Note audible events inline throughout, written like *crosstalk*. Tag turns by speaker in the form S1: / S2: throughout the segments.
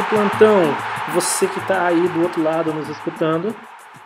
S1: De plantão! Você que está aí do outro lado nos escutando,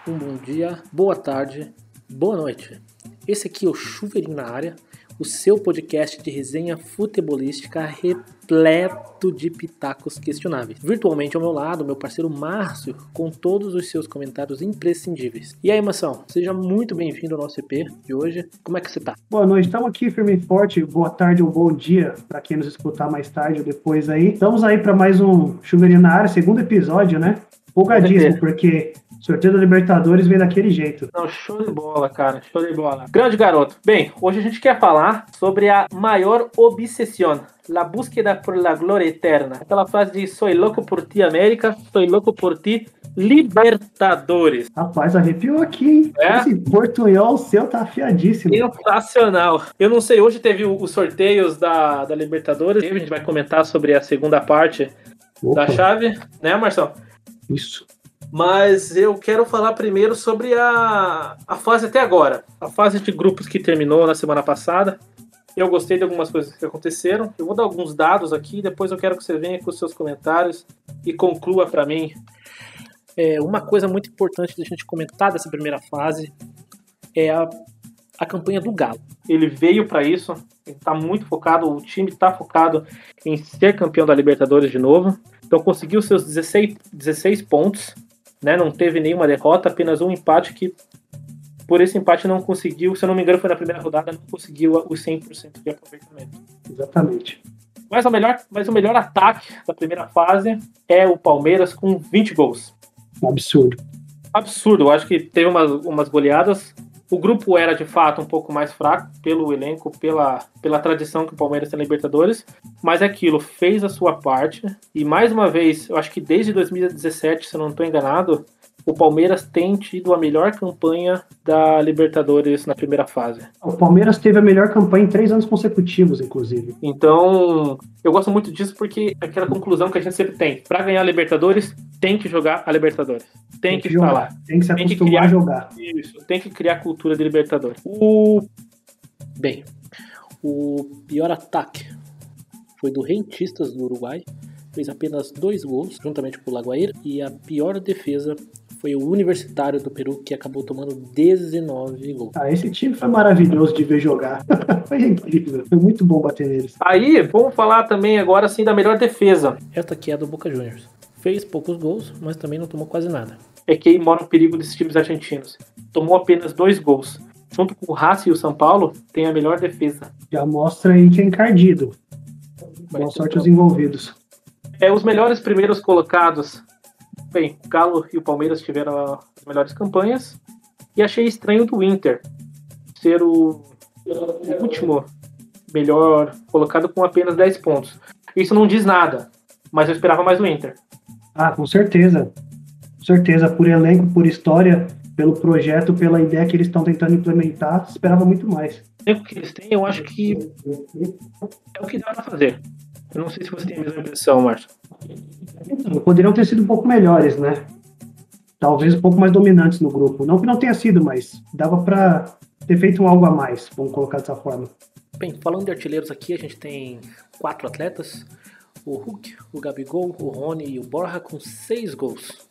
S1: um bom dia, boa tarde, boa noite. Esse aqui é o Chuveirinho na área o seu podcast de resenha futebolística repleto de pitacos questionáveis. Virtualmente ao meu lado, meu parceiro Márcio, com todos os seus comentários imprescindíveis. E aí, Mação, seja muito bem-vindo ao nosso EP de hoje. Como é que você tá?
S2: Boa noite, estamos aqui firme e forte. Boa tarde ou bom dia para quem nos escutar mais tarde ou depois aí. Estamos aí para mais um Chuveirinho na área, segundo episódio, né? Empolgadíssimo, porque Sorteio da Libertadores vem daquele jeito.
S1: Não, show de bola, cara. Show de bola. Grande garoto. Bem, hoje a gente quer falar sobre a maior obsessão. La búsqueda por la gloria eterna. Aquela frase de soy louco por ti, América, soy louco por ti, Libertadores.
S2: Rapaz, arrepiou aqui, hein? É? Esse portunhol seu tá afiadíssimo.
S1: Sensacional. Eu não sei, hoje teve os sorteios da, da Libertadores. A gente vai comentar sobre a segunda parte Opa. da chave, né, Marcelo?
S2: Isso.
S1: Mas eu quero falar primeiro sobre a, a fase até agora. A fase de grupos que terminou na semana passada. Eu gostei de algumas coisas que aconteceram. Eu vou dar alguns dados aqui, depois eu quero que você venha com os seus comentários e conclua para mim. É, uma coisa muito importante da gente comentar dessa primeira fase é a, a campanha do Galo. Ele veio para isso, ele está muito focado, o time está focado em ser campeão da Libertadores de novo. Então conseguiu seus 16, 16 pontos né? Não teve nenhuma derrota, apenas um empate que por esse empate não conseguiu, se eu não me engano foi na primeira rodada, não conseguiu os 100% de aproveitamento.
S2: Exatamente.
S1: Mas o, melhor, mas o melhor ataque da primeira fase é o Palmeiras com 20 gols.
S2: Absurdo.
S1: Absurdo. Eu acho que teve umas, umas goleadas o grupo era de fato um pouco mais fraco pelo elenco, pela, pela tradição que o Palmeiras tem na Libertadores, mas aquilo fez a sua parte e mais uma vez, eu acho que desde 2017, se eu não estou enganado, o Palmeiras tem tido a melhor campanha da Libertadores na primeira fase.
S2: O Palmeiras teve a melhor campanha em três anos consecutivos, inclusive.
S1: Então, eu gosto muito disso porque é aquela conclusão que a gente sempre tem: para ganhar a Libertadores, tem que jogar a Libertadores. Tem, tem que, que
S2: lá. Tem que se acostumar tem que criar, a jogar.
S1: Isso, tem que criar a cultura de Libertadores. O... Bem, o pior ataque foi do Rentistas do Uruguai, fez apenas dois gols, juntamente com o Lagoair, e a pior defesa foi o Universitário do Peru que acabou tomando 19 gols.
S2: Ah, esse time foi maravilhoso de ver jogar. *laughs* foi incrível. Foi muito bom bater neles.
S1: Aí, vamos falar também agora assim da melhor defesa. Esta aqui é a do Boca Juniors. Fez poucos gols, mas também não tomou quase nada. É que aí mora o perigo desses times argentinos. Tomou apenas dois gols. Junto com o Racing e o São Paulo, tem a melhor defesa.
S2: Já mostra aí que é encardido. Boa sorte aos envolvidos.
S1: É, os melhores primeiros colocados Bem, o Galo e o Palmeiras tiveram as melhores campanhas. E achei estranho do Inter ser o, o último melhor colocado com apenas 10 pontos. Isso não diz nada, mas eu esperava mais do Inter.
S2: Ah, com certeza. Com certeza, por elenco, por história, pelo projeto, pela ideia que eles estão tentando implementar, esperava muito mais.
S1: O que eles têm, eu acho que é o que dá para fazer. Eu não sei se você tem a mesma impressão, Márcio.
S2: Então, poderiam ter sido um pouco melhores, né? Talvez um pouco mais dominantes no grupo. Não que não tenha sido, mas dava para ter feito um algo a mais, vamos colocar dessa forma.
S1: Bem, falando de artilheiros aqui, a gente tem quatro atletas: o Hulk, o Gabigol, o Rony e o Borja com seis gols.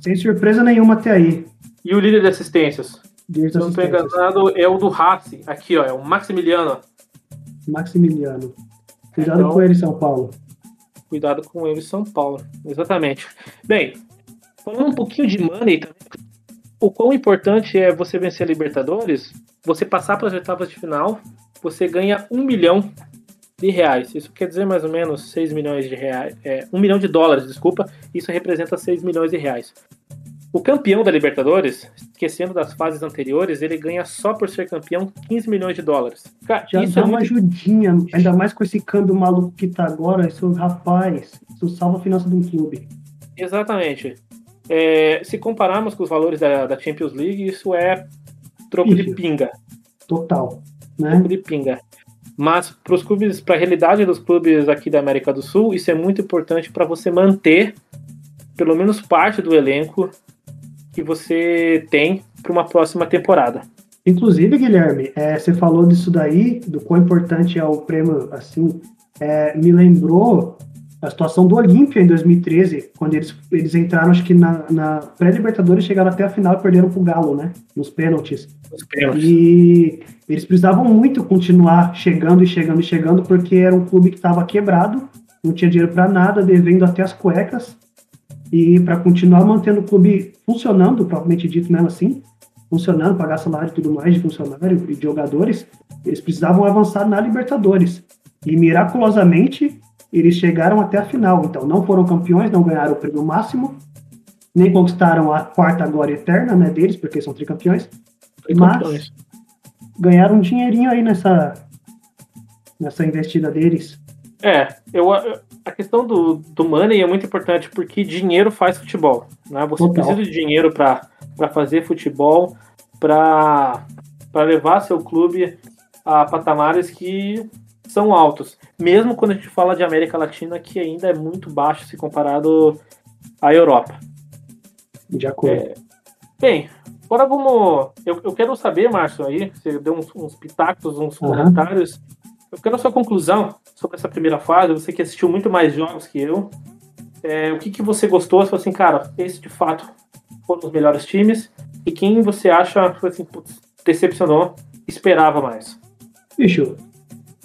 S2: Sem surpresa nenhuma até aí.
S1: E o líder de assistências? Se não estou enganado, é o do Racing. Aqui, ó, é o Maximiliano.
S2: Maximiliano. Cuidado então, com ele, São Paulo.
S1: Cuidado com ele, São Paulo. Exatamente. Bem, falando um pouquinho de money também, o quão importante é você vencer a Libertadores, você passar para as oitavas de final, você ganha um milhão de reais. Isso quer dizer mais ou menos 6 milhões de reais. É, 1 milhão de dólares, desculpa. Isso representa 6 milhões de reais. O campeão da Libertadores, esquecendo das fases anteriores, ele ganha só por ser campeão 15 milhões de dólares.
S2: Cara, Já isso dá é uma muito... ajudinha, ainda mais com esse câmbio maluco que tá agora, isso, rapaz, isso salva a finança de um clube.
S1: Exatamente. É, se compararmos com os valores da, da Champions League, isso é troco de pinga.
S2: Total.
S1: Né? Troco de pinga. Mas para os clubes, para a realidade dos clubes aqui da América do Sul, isso é muito importante para você manter pelo menos parte do elenco que você tem para uma próxima temporada.
S2: Inclusive, Guilherme, é, você falou disso daí, do quão importante é o prêmio, assim, é, me lembrou a situação do Olímpia em 2013, quando eles, eles entraram, acho que na, na pré-Libertadores, chegaram até a final e perderam pro Galo, né? Nos pênaltis. Os pênaltis. E eles precisavam muito continuar chegando e chegando e chegando, porque era um clube que estava quebrado, não tinha dinheiro para nada, devendo até as cuecas. E para continuar mantendo o clube funcionando, propriamente dito mesmo assim, funcionando, pagar salário e tudo mais de funcionário e de jogadores, eles precisavam avançar na Libertadores. E miraculosamente eles chegaram até a final. Então não foram campeões, não ganharam o prêmio máximo, nem conquistaram a quarta glória eterna né, deles, porque são tricampeões. Mas ganharam um dinheirinho aí nessa, nessa investida deles.
S1: É, eu, a questão do, do money é muito importante porque dinheiro faz futebol. Né? Você Total. precisa de dinheiro para fazer futebol, para levar seu clube a patamares que são altos. Mesmo quando a gente fala de América Latina, que ainda é muito baixo se comparado à Europa.
S2: De acordo. É,
S1: bem, agora vamos. Eu, eu quero saber, Márcio, aí, você deu uns, uns pitacos, uns uhum. comentários. Eu quero a sua conclusão sobre essa primeira fase. Você que assistiu muito mais jogos que eu. É, o que, que você gostou? Você falou assim, cara, esse de fato foram os melhores times. E quem você acha, foi assim, putz, decepcionou, esperava mais?
S2: Bicho,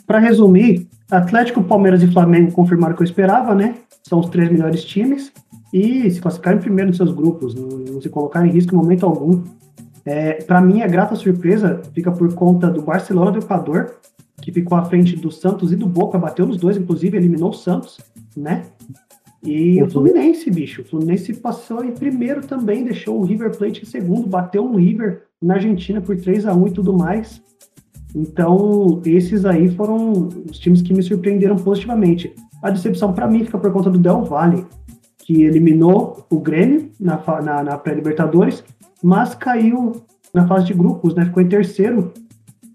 S2: para resumir, Atlético, Palmeiras e Flamengo confirmaram o que eu esperava, né? São os três melhores times e se classificaram em primeiro nos seus grupos, não, não se colocaram em risco em momento algum. É, para mim, a grata surpresa fica por conta do Barcelona do Equador, que ficou à frente do Santos e do Boca, bateu nos dois, inclusive eliminou o Santos, né? E uhum. o Fluminense, bicho, o Fluminense passou em primeiro também, deixou o River Plate em segundo, bateu no River na Argentina por 3 a 1 e tudo mais. Então, esses aí foram os times que me surpreenderam positivamente. A decepção para mim fica por conta do Del Valle, que eliminou o Grêmio na, na, na pré-Libertadores, mas caiu na fase de grupos, né? Ficou em terceiro,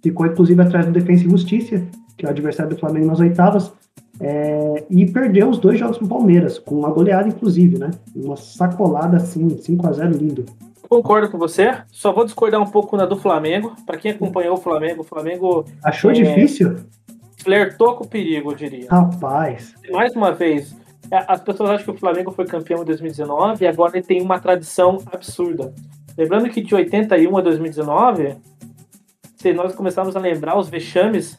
S2: ficou inclusive atrás do Defensa e Justiça, que é o adversário do Flamengo nas oitavas, é, e perdeu os dois jogos com o Palmeiras, com uma goleada inclusive, né? Uma sacolada assim, 5 a 0 lindo.
S1: Concordo com você. Só vou discordar um pouco na do Flamengo. Para quem acompanhou o Flamengo, o Flamengo.
S2: Achou é, difícil?
S1: Flertou com o perigo, eu diria.
S2: Rapaz.
S1: Mais uma vez, é, as pessoas acham que o Flamengo foi campeão em 2019 e agora ele tem uma tradição absurda. Lembrando que de 81 a 2019, se nós começarmos a lembrar, os vexames,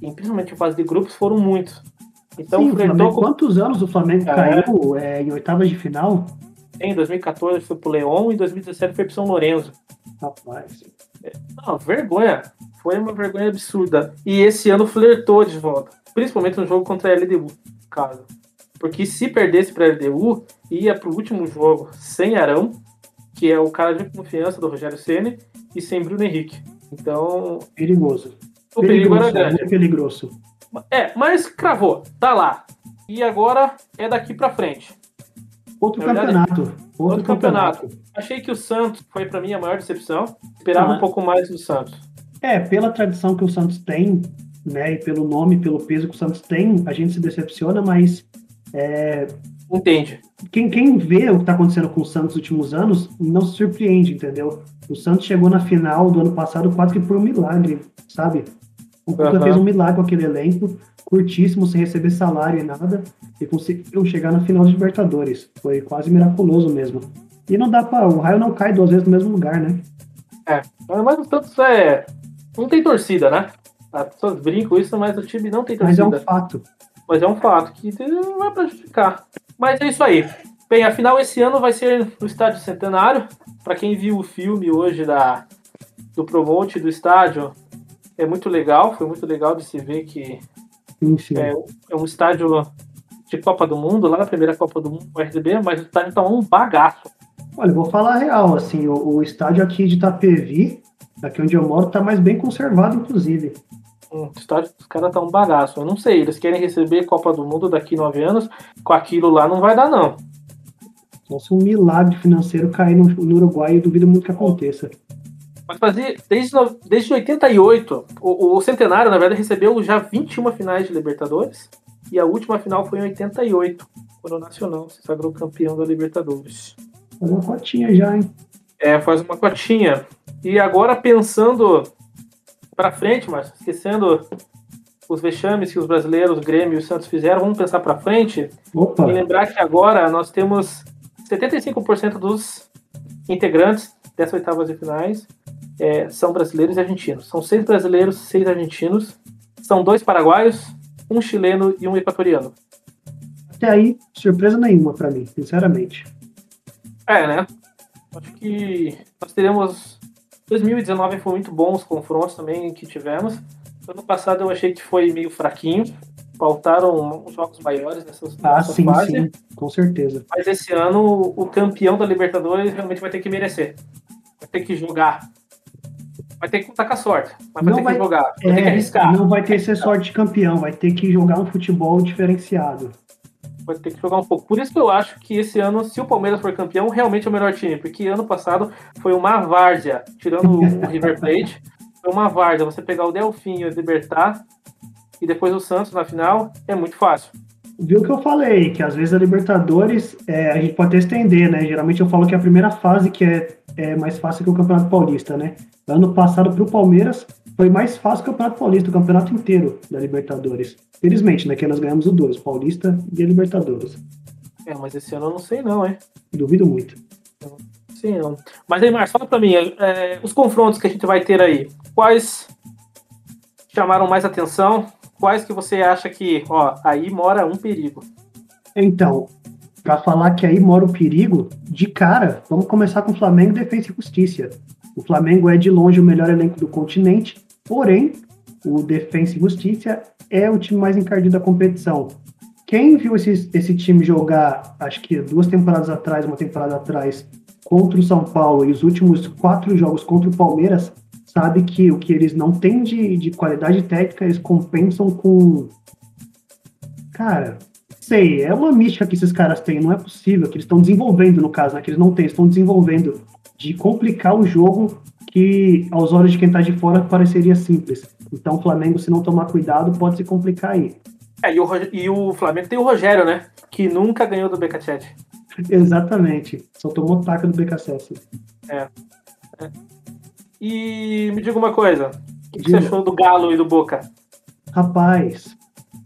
S1: principalmente em fase de grupos, foram muitos.
S2: Então, Sim, Flamengo, com... quantos anos o Flamengo é. caiu é, em oitavas de final?
S1: Em 2014 foi pro Leão e em 2017 foi pro São Lourenço.
S2: Rapaz.
S1: É, não, vergonha. Foi uma vergonha absurda. E esse ano flertou de volta. Principalmente no jogo contra a LDU, cara. Porque se perdesse pra LDU, ia pro último jogo sem Arão, que é o cara de confiança do Rogério Ceni e sem Bruno Henrique. Então.
S2: Perigoso.
S1: O perigo era grande.
S2: É peligroso.
S1: É, mas cravou, tá lá. E agora é daqui pra frente.
S2: Outro campeonato. Outro,
S1: outro campeonato. campeonato. Achei que o Santos foi para mim a maior decepção. Esperava ah, um pouco mais do Santos.
S2: É, pela tradição que o Santos tem, né, e pelo nome, pelo peso que o Santos tem, a gente se decepciona, mas é,
S1: Entende.
S2: Quem, quem vê o que está acontecendo com o Santos nos últimos anos não se surpreende, entendeu? O Santos chegou na final do ano passado quase que por um milagre, sabe? O Cuca uhum. fez um milagre com aquele elenco, curtíssimo, sem receber salário e nada, e conseguiu chegar na final de Libertadores. Foi quase miraculoso mesmo. E não dá para O raio não cai duas vezes no mesmo lugar, né?
S1: É, mas o Santos é. Não tem torcida, né? As pessoas brincam isso, mas o time não tem torcida.
S2: Mas é um fato.
S1: Mas é um fato que não vai prejudicar. Mas é isso aí. Bem, afinal, esse ano vai ser no Estádio Centenário. Para quem viu o filme hoje da, do promote do estádio, é muito legal. Foi muito legal de se ver que sim, sim. É, é, um estádio de Copa do Mundo, lá na primeira Copa do Mundo, o RDB, mas o estádio tá um bagaço.
S2: Olha, vou falar a real, assim, o, o estádio aqui de Itapevi, aqui onde eu moro, tá mais bem conservado, inclusive.
S1: O estádio dos caras tá um bagaço. Eu não sei, eles querem receber Copa do Mundo daqui nove anos, com aquilo lá não vai dar, não.
S2: Nossa, um milagre financeiro cair no, no Uruguai, eu duvido muito que aconteça.
S1: Mas fazia, desde, desde 88, o, o Centenário, na verdade, recebeu já 21 finais de Libertadores. E a última final foi em 88, quando o Nacional se sagrou campeão da Libertadores.
S2: Faz uma cotinha já, hein?
S1: É, faz uma cotinha. E agora pensando para frente, mas esquecendo os vexames que os brasileiros, o Grêmio e o Santos fizeram, vamos pensar para frente
S2: Opa.
S1: e lembrar que agora nós temos 75% dos integrantes dessas oitavas de finais é, são brasileiros e argentinos. São seis brasileiros, seis argentinos. São dois paraguaios, um chileno e um equatoriano.
S2: Até aí, surpresa nenhuma para mim, sinceramente.
S1: É, né? Acho que nós teremos. 2019 foi muito bom os confrontos também que tivemos. Ano passado eu achei que foi meio fraquinho. Faltaram jogos maiores nessa,
S2: Ah,
S1: nessa
S2: sim,
S1: fase.
S2: sim, com certeza.
S1: Mas esse ano o campeão da Libertadores realmente vai ter que merecer. Vai ter que jogar. Vai ter que contar com a sorte. Mas vai
S2: Não
S1: ter
S2: vai-
S1: que jogar. Vai ter que
S2: É,
S1: arriscar.
S2: não vai ter ser sorte de campeão, vai ter que jogar um futebol diferenciado.
S1: Vai ter que jogar um pouco. Por isso que eu acho que esse ano, se o Palmeiras for campeão, realmente é o melhor time. Porque ano passado foi uma várzea, tirando o *laughs* River Plate, foi uma várzea. Você pegar o Delfim e o Libertar, e depois o Santos na final, é muito fácil.
S2: Viu o que eu falei? Que às vezes a Libertadores, é, a gente pode até estender, né? Geralmente eu falo que é a primeira fase que é, é mais fácil que o Campeonato Paulista, né? Ano passado para o Palmeiras foi mais fácil que o Campeonato Paulista, o campeonato inteiro da Libertadores. Felizmente, né? Que nós ganhamos os dois, Paulista e a Libertadores.
S1: É, mas esse ano eu não sei não, hein?
S2: Duvido muito.
S1: Sim, não. Mas aí, Marcos, fala pra mim, é, os confrontos que a gente vai ter aí, quais chamaram mais atenção? Quais que você acha que, ó, aí mora um perigo?
S2: Então, para falar que aí mora o perigo, de cara, vamos começar com Flamengo, Defesa e Justiça. O Flamengo é de longe o melhor elenco do continente, porém, o Defensa e Justiça é o time mais encardido da competição. Quem viu esse, esse time jogar, acho que duas temporadas atrás, uma temporada atrás, contra o São Paulo e os últimos quatro jogos contra o Palmeiras, sabe que o que eles não têm de, de qualidade técnica, eles compensam com. Cara, sei, é uma mística que esses caras têm, não é possível, que eles estão desenvolvendo, no caso, né, que eles não têm, estão desenvolvendo de complicar o jogo que, aos olhos de quem tá de fora, pareceria simples. Então, o Flamengo, se não tomar cuidado, pode se complicar aí.
S1: É, e o, e o Flamengo tem o Rogério, né? Que nunca ganhou do BKChat. *laughs*
S2: Exatamente. Só tomou taca do BKSS.
S1: E me diga uma coisa, o que, você achou do Galo e do Boca?
S2: Rapaz,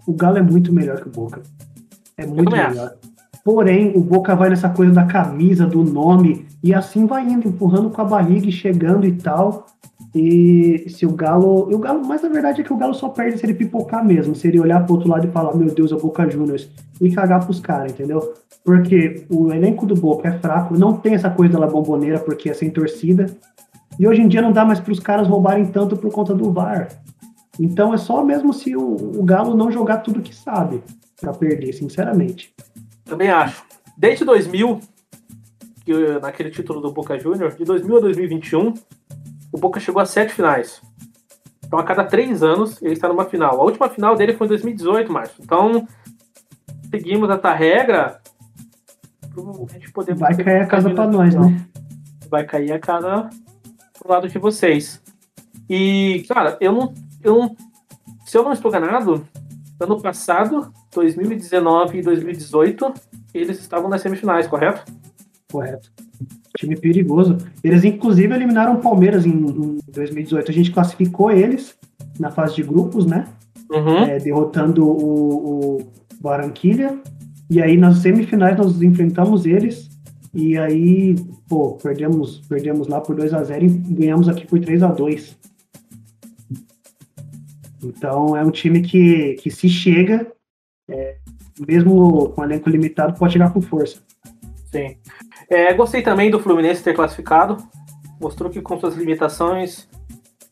S2: o Galo é muito melhor que o Boca. É muito melhor. Porém, o Boca vai nessa coisa da camisa, do nome, e assim vai indo, empurrando com a barriga e chegando e tal. E se o Galo. O Galo, mas a verdade é que o Galo só perde se ele pipocar mesmo. Se ele olhar pro outro lado e falar, meu Deus, é o Boca Juniors, e cagar pros caras, entendeu? Porque o elenco do Boca é fraco, não tem essa coisa da bomboneira, porque é sem torcida. E hoje em dia não dá mais pros caras roubarem tanto por conta do VAR. Então é só mesmo se o, o Galo não jogar tudo que sabe pra perder, sinceramente.
S1: Também acho. Desde 2000, que, naquele título do Boca Júnior, de 2000 a 2021, o Boca chegou a sete finais. Então, a cada três anos, ele está numa final. A última final dele foi em 2018, Márcio. Então, seguimos essa regra.
S2: Vai cair a casa pra nós, né?
S1: Vai cair a casa pro lado de vocês. E, cara, eu não, eu não... Se eu não estou enganado, ano passado, 2019 e 2018, eles estavam nas semifinais, correto?
S2: Correto. Time perigoso. Eles, inclusive, eliminaram o Palmeiras em, em 2018. A gente classificou eles na fase de grupos, né?
S1: Uhum.
S2: É, derrotando o, o Barranquilha. E aí, nas semifinais, nós enfrentamos eles. E aí, pô, perdemos, perdemos lá por 2 a 0 e ganhamos aqui por 3 a 2 Então, é um time que, que se chega, é, mesmo com elenco limitado, pode chegar com força.
S1: Sim. É, gostei também do Fluminense ter classificado. Mostrou que com suas limitações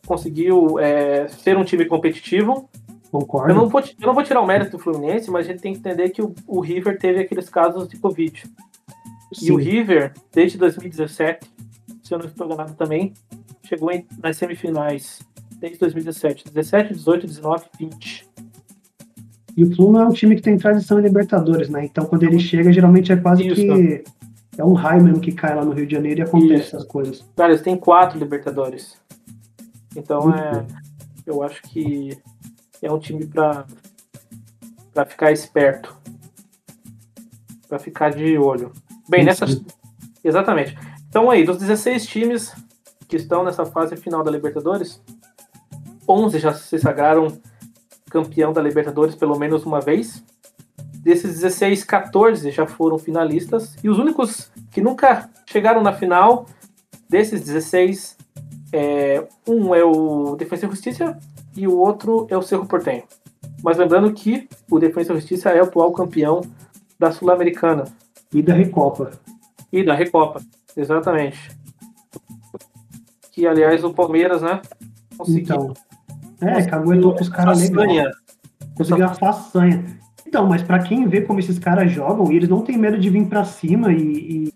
S1: conseguiu é, ser um time competitivo.
S2: Concordo.
S1: Eu não, vou, eu não vou tirar o mérito do Fluminense, mas a gente tem que entender que o, o River teve aqueles casos de Covid. E o
S2: Sim.
S1: River, desde 2017, se eu não estou enganado também, chegou em, nas semifinais desde 2017. 17, 18, 19, 20.
S2: E o Fluminense é um time que tem tradição em Libertadores, né? Então, quando ele chega, geralmente é quase
S1: Isso.
S2: que. É um raio mesmo que cai lá no Rio de Janeiro e acontece
S1: Isso.
S2: essas coisas.
S1: Cara, eles têm quatro Libertadores. Então é. Eu acho que é um time pra, pra ficar esperto. Pra ficar de olho. Bem,
S2: Sim,
S1: nessas. Exatamente. Então aí, dos 16 times que estão nessa fase final da Libertadores, 11 já se sagraram campeão da Libertadores pelo menos uma vez. Desses 16, 14 já foram finalistas. E os únicos que nunca chegaram na final, desses 16, é, um é o Defensa e Justiça e o outro é o Cerro Portenho. Mas lembrando que o Defensa e Justiça é o atual campeão da Sul-Americana.
S2: E da Recopa.
S1: E da Recopa, exatamente. Que, aliás, o Palmeiras, né?
S2: Conseguiu. Então, é, caguetou com os caras legal. Conseguiu a façanha. Então, mas para quem vê como esses caras jogam, eles não tem medo de vir para cima e, e,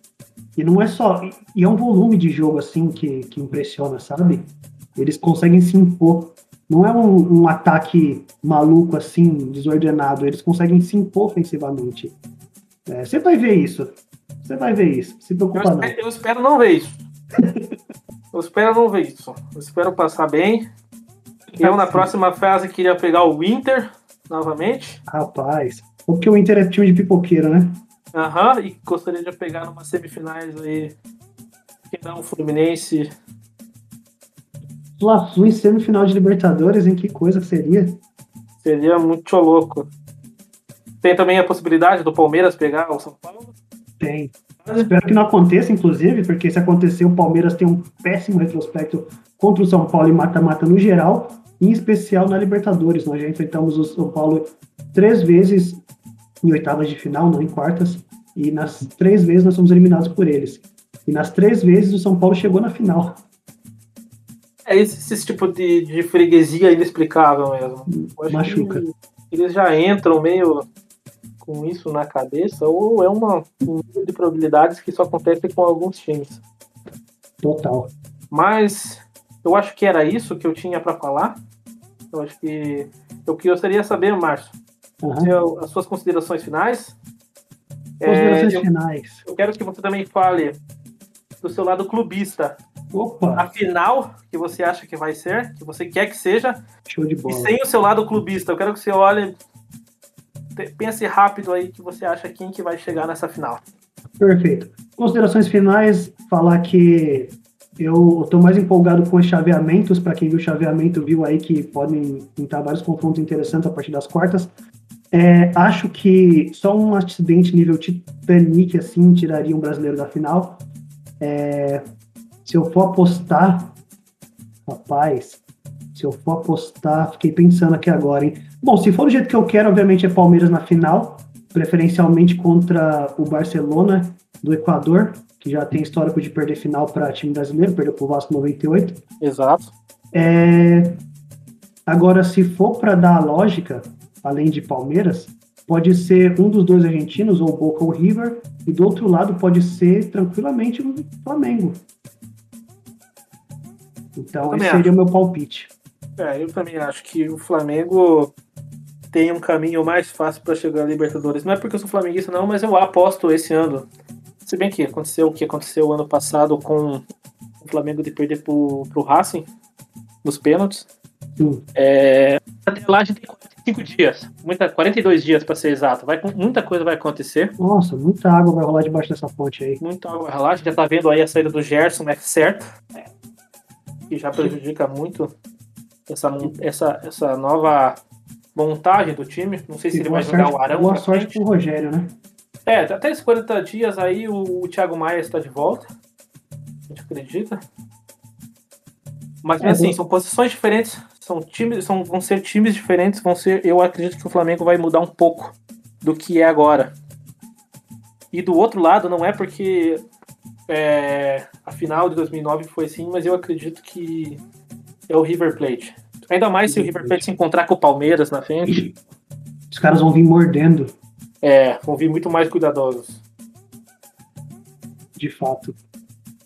S2: e, não é só. E é um volume de jogo assim que, que impressiona, sabe? Eles conseguem se impor. Não é um, um ataque maluco assim, desordenado. Eles conseguem se impor ofensivamente. É, você vai ver isso. Você vai ver isso. Se preocupa
S1: eu
S2: não.
S1: Espero, eu espero não ver isso. eu espero não ver isso. Eu espero passar bem. Eu, na próxima fase, queria pegar o Inter novamente.
S2: Rapaz, porque o Inter é time de pipoqueiro, né?
S1: Aham, uhum, e gostaria de pegar numa semifinais aí. Que não, o Fluminense.
S2: Fla-Flu em semifinal de Libertadores, em que coisa que seria?
S1: Seria muito louco. Tem também a possibilidade do Palmeiras pegar o São Paulo?
S2: Tem. Espero que não aconteça, inclusive, porque se acontecer, o Palmeiras tem um péssimo retrospecto contra o São Paulo e mata-mata no geral em especial na Libertadores. Nós já enfrentamos o São Paulo três vezes em oitavas de final, não em quartas, e nas três vezes nós fomos eliminados por eles. E nas três vezes o São Paulo chegou na final.
S1: É esse, esse tipo de, de freguesia inexplicável mesmo.
S2: Machuca.
S1: Eles já entram meio com isso na cabeça, ou é uma, um nível de probabilidades que só acontece com alguns times.
S2: Total.
S1: Mas eu acho que era isso que eu tinha para falar. Eu acho que eu gostaria de saber, Márcio, uhum. as suas considerações finais.
S2: Considerações é, eu, finais.
S1: Eu quero que você também fale do seu lado clubista.
S2: Opa!
S1: A final que você acha que vai ser, que você quer que seja.
S2: Show de bola.
S1: E sem o seu lado clubista. Eu quero que você olhe, pense rápido aí que você acha quem que vai chegar nessa final.
S2: Perfeito. Considerações finais, falar que eu estou mais empolgado com os chaveamentos. Para quem viu o chaveamento, viu aí que podem pintar vários confrontos interessantes a partir das quartas. É, acho que só um acidente nível Titanic assim tiraria um brasileiro da final. É, se eu for apostar, rapaz, se eu for apostar, fiquei pensando aqui agora, hein? Bom, se for do jeito que eu quero, obviamente é Palmeiras na final, preferencialmente contra o Barcelona do Equador que já tem histórico de perder final para time brasileiro, perdeu para o Vasco 98.
S1: Exato.
S2: É... Agora, se for para dar a lógica, além de Palmeiras, pode ser um dos dois argentinos, ou Boca ou River, e do outro lado pode ser tranquilamente o Flamengo. Então, esse seria o meu palpite.
S1: É, eu também acho que o Flamengo tem um caminho mais fácil para chegar à Libertadores. Não é porque eu sou flamenguista, não, mas eu aposto esse ano se bem que aconteceu o que aconteceu ano passado com o Flamengo de perder pro, pro Racing nos pênaltis. É, até lá a gente tem 45 dias, muita, 42 dias para ser exato. Vai, muita coisa vai acontecer.
S2: Nossa, muita água vai rolar debaixo dessa ponte aí.
S1: Muita água vai rolar. A gente já tá vendo aí a saída do Gerson, é certo. Que já prejudica muito essa, essa, essa nova montagem do time. Não sei se e ele vai sorte, jogar o Arão.
S2: Boa sorte frente. pro Rogério, né?
S1: É, até esses 40 dias aí o, o Thiago Maia está de volta. A gente acredita. Mas é, assim, são posições diferentes, são times, são, vão ser times diferentes, vão ser. Eu acredito que o Flamengo vai mudar um pouco do que é agora. E do outro lado, não é porque é, a final de 2009 foi assim, mas eu acredito que é o River Plate. Ainda mais se o River Plate se encontrar com o Palmeiras na frente.
S2: Os caras vão vir mordendo.
S1: É, vão vir muito mais cuidadosos.
S2: De fato.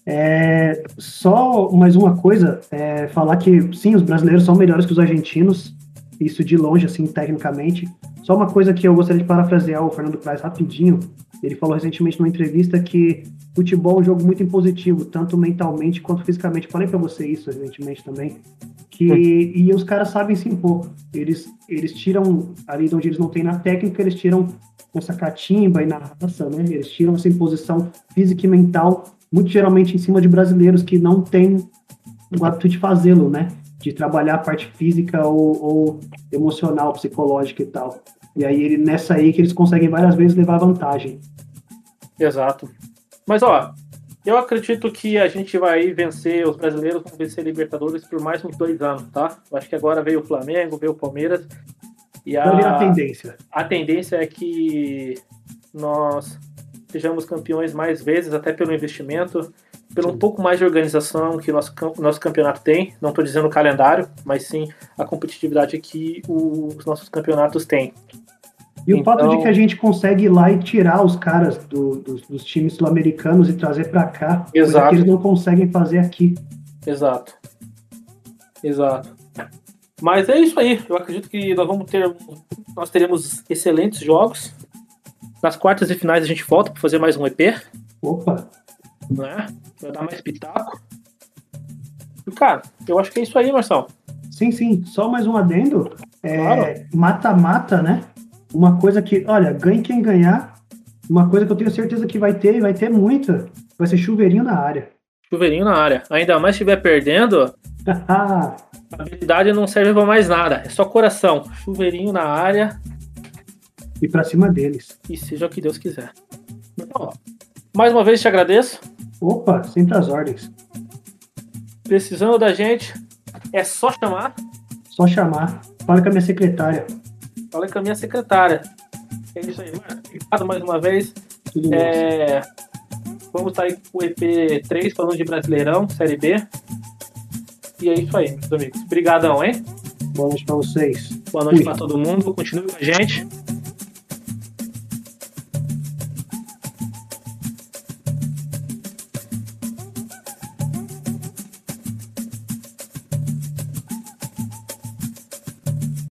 S2: É, só mais uma coisa, é, falar que sim, os brasileiros são melhores que os argentinos, isso de longe, assim, tecnicamente. Só uma coisa que eu gostaria de parafrasear o Fernando Praz rapidinho. Ele falou recentemente numa entrevista que futebol é um jogo muito impositivo, tanto mentalmente quanto fisicamente. Falei para você isso recentemente também. Que, e os caras sabem se impor. Eles, eles tiram, ali de onde eles não têm na técnica, eles tiram essa catimba e na raça, né? Eles tiram essa imposição física e mental, muito geralmente em cima de brasileiros que não têm o hábito de fazê-lo, né? de trabalhar a parte física ou, ou, emocional, psicológica e tal. E aí ele nessa aí que eles conseguem várias vezes levar vantagem.
S1: Exato. Mas ó, eu acredito que a gente vai vencer, os brasileiros vão vencer Libertadores por mais uns dois anos, tá? Eu acho que agora veio o Flamengo, veio o Palmeiras.
S2: E a, a tendência?
S1: A tendência é que nós sejamos campeões mais vezes, até pelo investimento, pelo um pouco mais de organização que o nosso, nosso campeonato tem. Não estou dizendo o calendário, mas sim a competitividade que os nossos campeonatos têm.
S2: E o fato de então- que a gente consegue ir lá e tirar os caras do, dos, dos times sul-americanos e trazer para cá,
S1: Exato. coisa
S2: que eles não conseguem fazer aqui.
S1: Exato. Exato. Mas é isso aí. Eu acredito que nós vamos ter. Nós teremos excelentes jogos. Nas quartas e finais a gente volta para fazer mais um EP.
S2: Opa!
S1: Né? Vai dar mais pitaco. E, cara, eu acho que é isso aí, Marcelo.
S2: Sim, sim. Só mais um adendo. É, mata-mata, claro. né? Uma coisa que, olha, ganhe quem ganhar. Uma coisa que eu tenho certeza que vai ter, e vai ter muita, vai ser chuveirinho na área.
S1: Chuveirinho na área. Ainda mais se estiver perdendo, *laughs* a habilidade não serve para mais nada. É só coração. Chuveirinho na área.
S2: E para cima deles.
S1: E seja o que Deus quiser. Então, mais uma vez te agradeço.
S2: Opa, sempre as ordens.
S1: Precisando da gente, é só chamar.
S2: Só chamar. Fala com a minha secretária.
S1: Fala com a minha secretária. É isso aí, mano. Obrigado mais uma vez. É... Vamos estar aí com o EP3 falando de Brasileirão, Série B. E é isso aí, meus amigos. Obrigadão, hein?
S2: Boa noite pra vocês.
S1: Boa noite Fui. pra todo mundo. Continue com a gente.